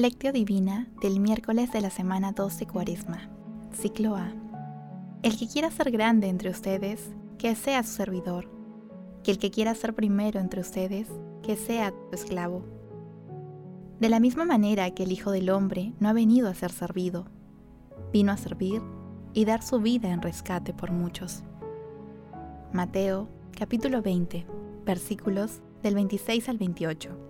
Lectio Divina del miércoles de la semana 12 Cuaresma, ciclo A. El que quiera ser grande entre ustedes, que sea su servidor. Que el que quiera ser primero entre ustedes, que sea tu esclavo. De la misma manera que el Hijo del Hombre no ha venido a ser servido, vino a servir y dar su vida en rescate por muchos. Mateo capítulo 20, versículos del 26 al 28.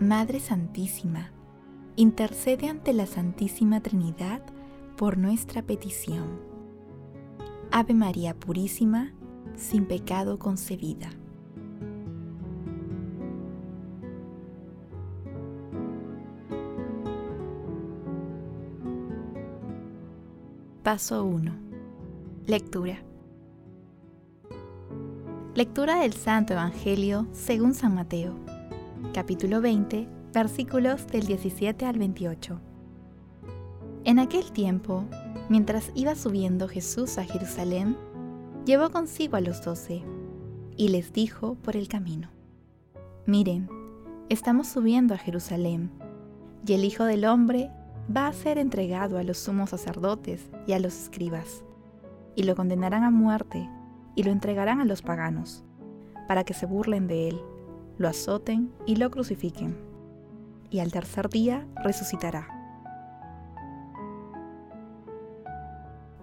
Madre Santísima, intercede ante la Santísima Trinidad por nuestra petición. Ave María Purísima, sin pecado concebida. Paso 1. Lectura. Lectura del Santo Evangelio según San Mateo capítulo 20, versículos del 17 al 28. En aquel tiempo, mientras iba subiendo Jesús a Jerusalén, llevó consigo a los doce y les dijo por el camino, Miren, estamos subiendo a Jerusalén, y el Hijo del Hombre va a ser entregado a los sumos sacerdotes y a los escribas, y lo condenarán a muerte y lo entregarán a los paganos, para que se burlen de él lo azoten y lo crucifiquen, y al tercer día resucitará.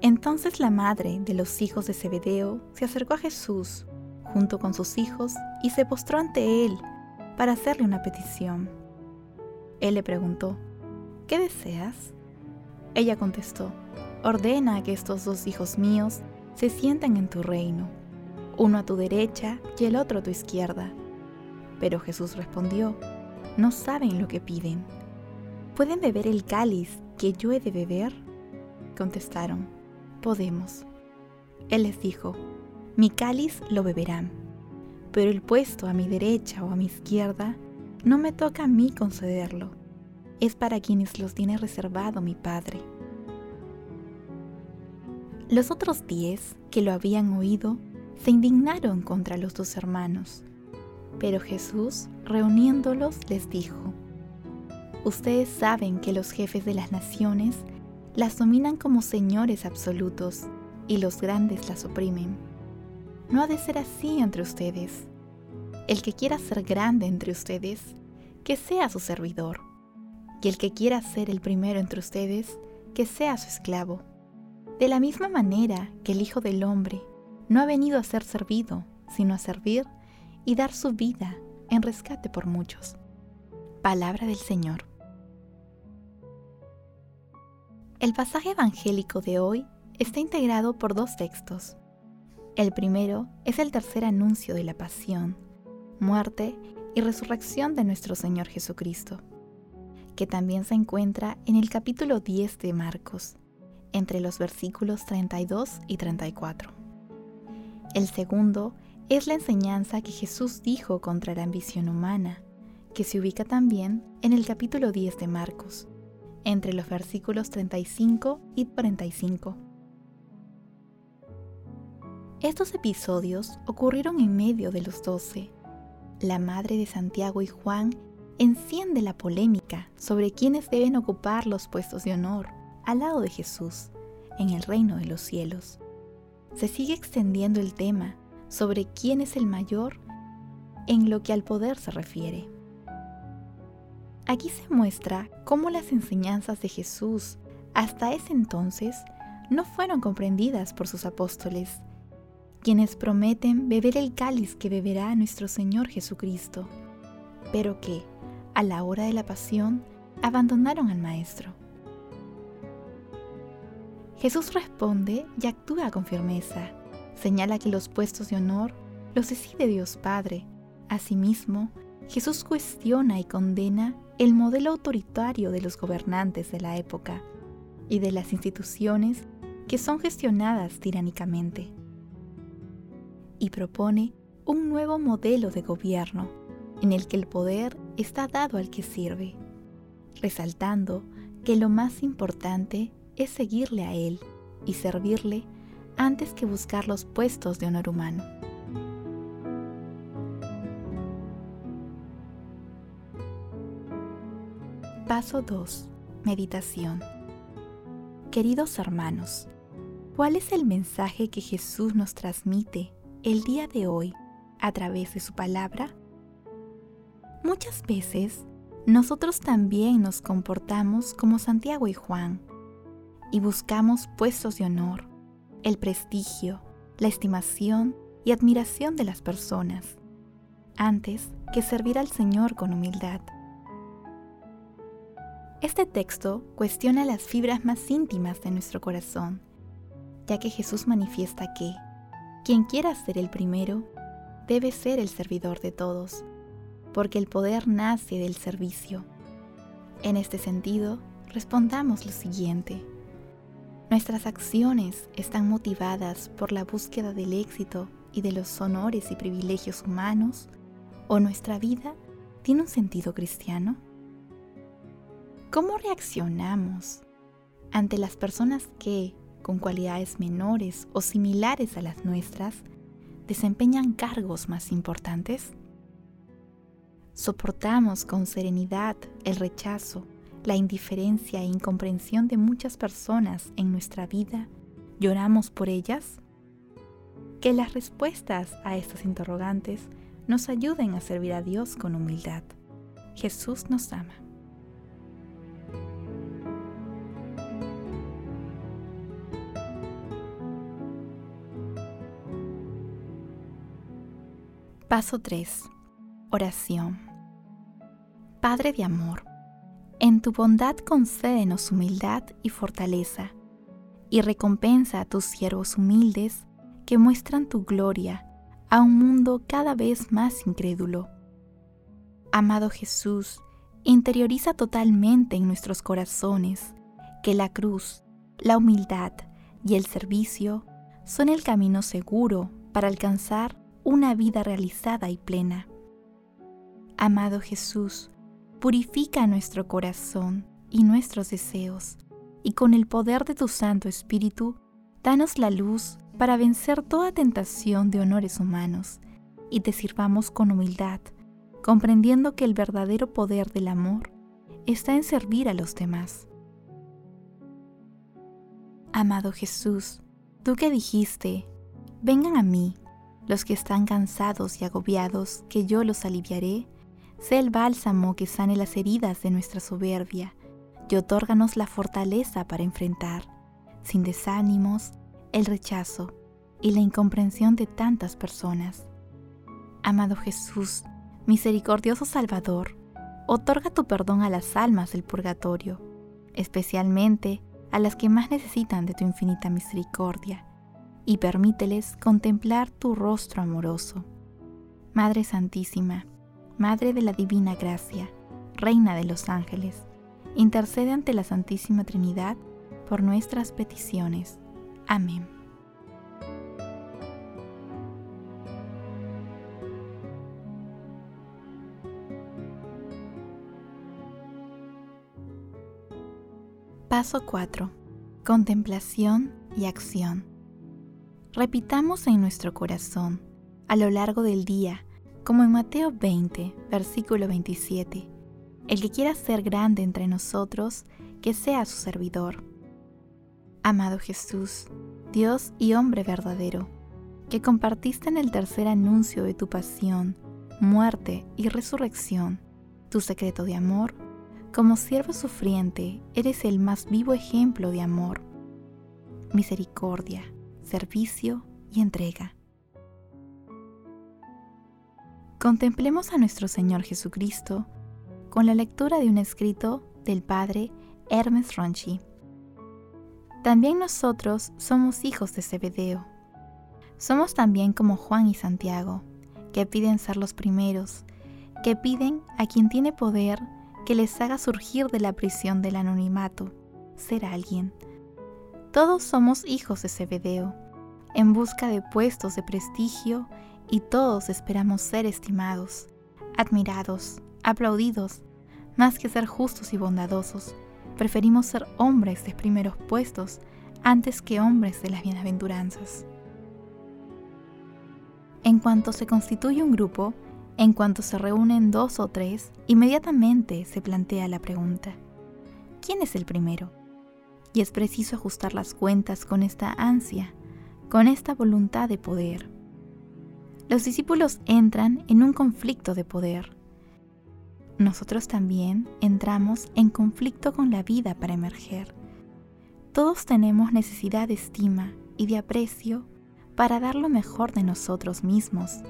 Entonces la madre de los hijos de Zebedeo se acercó a Jesús junto con sus hijos y se postró ante él para hacerle una petición. Él le preguntó, ¿qué deseas? Ella contestó, ordena que estos dos hijos míos se sienten en tu reino, uno a tu derecha y el otro a tu izquierda. Pero Jesús respondió, no saben lo que piden. ¿Pueden beber el cáliz que yo he de beber? Contestaron, podemos. Él les dijo, mi cáliz lo beberán, pero el puesto a mi derecha o a mi izquierda no me toca a mí concederlo, es para quienes los tiene reservado mi Padre. Los otros diez que lo habían oído se indignaron contra los dos hermanos pero Jesús, reuniéndolos, les dijo, Ustedes saben que los jefes de las naciones las dominan como señores absolutos y los grandes las oprimen. No ha de ser así entre ustedes. El que quiera ser grande entre ustedes, que sea su servidor. Y el que quiera ser el primero entre ustedes, que sea su esclavo. De la misma manera que el Hijo del Hombre no ha venido a ser servido, sino a servir y dar su vida en rescate por muchos. Palabra del Señor. El pasaje evangélico de hoy está integrado por dos textos. El primero es el tercer anuncio de la pasión, muerte y resurrección de nuestro Señor Jesucristo, que también se encuentra en el capítulo 10 de Marcos, entre los versículos 32 y 34. El segundo es la enseñanza que Jesús dijo contra la ambición humana, que se ubica también en el capítulo 10 de Marcos, entre los versículos 35 y 45. Estos episodios ocurrieron en medio de los doce. La madre de Santiago y Juan enciende la polémica sobre quiénes deben ocupar los puestos de honor al lado de Jesús en el reino de los cielos. Se sigue extendiendo el tema sobre quién es el mayor en lo que al poder se refiere. Aquí se muestra cómo las enseñanzas de Jesús hasta ese entonces no fueron comprendidas por sus apóstoles, quienes prometen beber el cáliz que beberá nuestro Señor Jesucristo, pero que, a la hora de la pasión, abandonaron al Maestro. Jesús responde y actúa con firmeza, Señala que los puestos de honor los decide Dios Padre. Asimismo, Jesús cuestiona y condena el modelo autoritario de los gobernantes de la época y de las instituciones que son gestionadas tiránicamente. Y propone un nuevo modelo de gobierno en el que el poder está dado al que sirve, resaltando que lo más importante es seguirle a Él y servirle antes que buscar los puestos de honor humano. Paso 2. Meditación. Queridos hermanos, ¿cuál es el mensaje que Jesús nos transmite el día de hoy a través de su palabra? Muchas veces nosotros también nos comportamos como Santiago y Juan y buscamos puestos de honor, el prestigio, la estimación y admiración de las personas, antes que servir al Señor con humildad. Este texto cuestiona las fibras más íntimas de nuestro corazón, ya que Jesús manifiesta que quien quiera ser el primero debe ser el servidor de todos porque el poder nace del servicio. En este sentido, respondamos lo siguiente. Nuestras acciones están motivadas por la búsqueda del éxito y de los honores y privilegios humanos o nuestra vida tiene un sentido cristiano? ¿Cómo reaccionamos ante las personas que, con cualidades menores o similares a las nuestras, desempeñan cargos más importantes? soportamos con serenidad el rechazo, la indiferencia e incomprensión de muchas personas en nuestra vida, lloramos por ellas? Que las respuestas a estas interrogantes nos ayuden a servir a Dios con humildad. Jesús nos ama. Paso 3. Oración. Padre de amor, en tu bondad concédenos humildad y fortaleza, y recompensa a tus siervos humildes que muestran tu gloria a un mundo cada vez más incrédulo. Amado Jesús, interioriza totalmente en nuestros corazones que la cruz, la humildad y el servicio son el camino seguro para alcanzar una vida realizada y plena. Amado Jesús, purifica nuestro corazón y nuestros deseos, y con el poder de tu Santo Espíritu, danos la luz para vencer toda tentación de honores humanos, y te sirvamos con humildad, comprendiendo que el verdadero poder del amor está en servir a los demás. Amado Jesús, tú que dijiste, vengan a mí, los que están cansados y agobiados, que yo los aliviaré, Sé el bálsamo que sane las heridas de nuestra soberbia y otórganos la fortaleza para enfrentar, sin desánimos, el rechazo y la incomprensión de tantas personas. Amado Jesús, misericordioso Salvador, otorga tu perdón a las almas del purgatorio, especialmente a las que más necesitan de tu infinita misericordia, y permíteles contemplar tu rostro amoroso. Madre Santísima, Madre de la Divina Gracia, Reina de los Ángeles, intercede ante la Santísima Trinidad por nuestras peticiones. Amén. Paso 4. Contemplación y acción. Repitamos en nuestro corazón, a lo largo del día, como en Mateo 20, versículo 27. El que quiera ser grande entre nosotros, que sea su servidor. Amado Jesús, Dios y hombre verdadero, que compartiste en el tercer anuncio de tu pasión, muerte y resurrección, tu secreto de amor, como siervo sufriente eres el más vivo ejemplo de amor, misericordia, servicio y entrega. Contemplemos a nuestro Señor Jesucristo con la lectura de un escrito del Padre Hermes Ronchi. También nosotros somos hijos de Zebedeo. Somos también como Juan y Santiago, que piden ser los primeros, que piden a quien tiene poder que les haga surgir de la prisión del anonimato, ser alguien. Todos somos hijos de Zebedeo, en busca de puestos de prestigio y todos esperamos ser estimados, admirados, aplaudidos, más que ser justos y bondadosos. Preferimos ser hombres de primeros puestos antes que hombres de las bienaventuranzas. En cuanto se constituye un grupo, en cuanto se reúnen dos o tres, inmediatamente se plantea la pregunta, ¿quién es el primero? Y es preciso ajustar las cuentas con esta ansia, con esta voluntad de poder. Los discípulos entran en un conflicto de poder. Nosotros también entramos en conflicto con la vida para emerger. Todos tenemos necesidad de estima y de aprecio para dar lo mejor de nosotros mismos.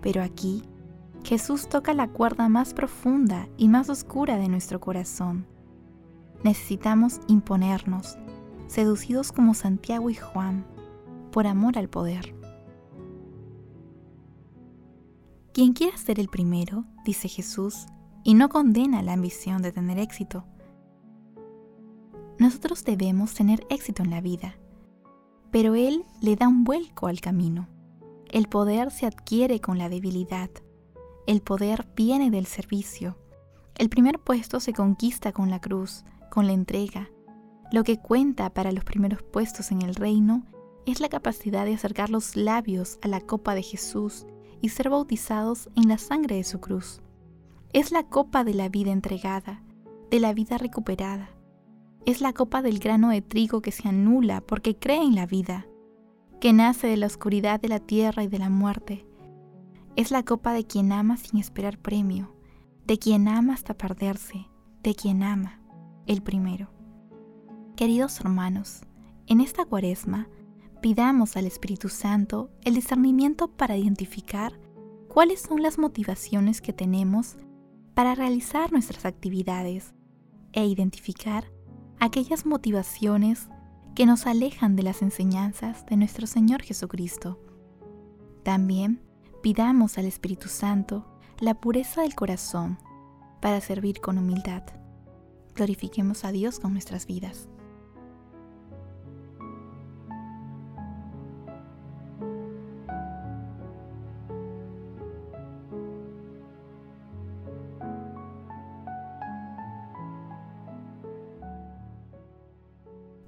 Pero aquí, Jesús toca la cuerda más profunda y más oscura de nuestro corazón. Necesitamos imponernos, seducidos como Santiago y Juan, por amor al poder. Quien quiera ser el primero, dice Jesús, y no condena la ambición de tener éxito. Nosotros debemos tener éxito en la vida pero Él le da un vuelco al camino. El poder se adquiere con la debilidad. El poder viene del servicio. El primer puesto se conquista con la cruz, con la entrega. Lo que cuenta para los primeros puestos en el reino es la capacidad de acercar los labios a la copa de Jesús y ser bautizados en la sangre de su cruz. Es la copa de la vida entregada, de la vida recuperada, es la copa del grano de trigo que se anula porque cree en la vida, que nace de la oscuridad de la tierra y de la muerte. Es la copa de quien ama sin esperar premio, de quien ama hasta perderse, de quien ama, el primero. Queridos hermanos, en esta cuaresma pidamos al Espíritu Santo el discernimiento para identificar cuáles son las motivaciones que tenemos para realizar nuestras actividades e identificar aquellas motivaciones que nos alejan de las enseñanzas de nuestro Señor Jesucristo. También pidamos al Espíritu Santo la pureza del corazón para servir con humildad. Glorifiquemos a Dios con nuestras vidas.